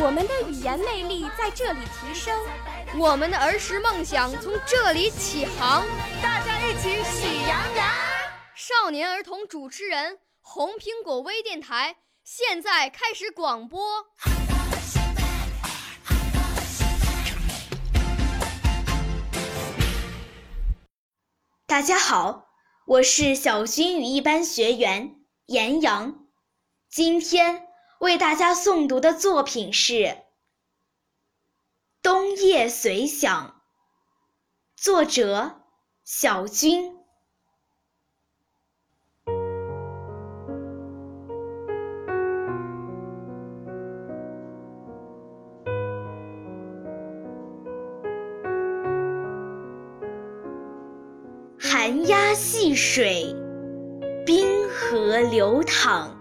我们的语言魅力在这里提升，我们的儿时梦想从这里起航。大家一起喜羊羊。少年儿童主持人，红苹果微电台现在开始广播。大家好，我是小军语一班学员严阳，今天为大家诵读的作品是《冬夜随想》，作者小军。寒鸦戏水，冰河流淌。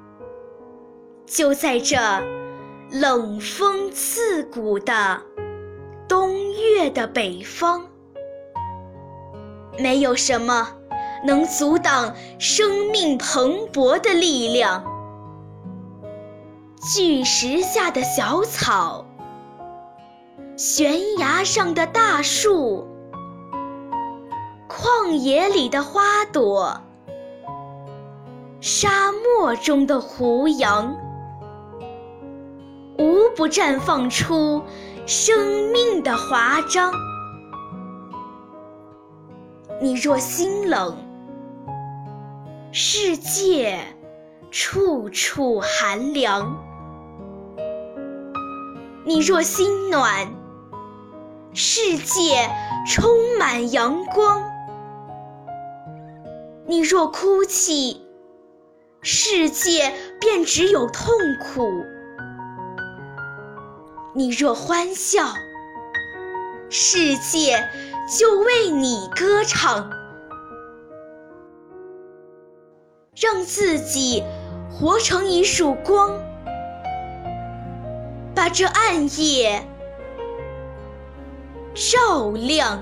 就在这冷风刺骨的冬月的北方，没有什么能阻挡生命蓬勃的力量。巨石下的小草，悬崖上的大树。旷野里的花朵，沙漠中的胡杨，无不绽放出生命的华章。你若心冷，世界处处寒凉；你若心暖，世界充满阳光。你若哭泣，世界便只有痛苦；你若欢笑，世界就为你歌唱。让自己活成一束光，把这暗夜照亮。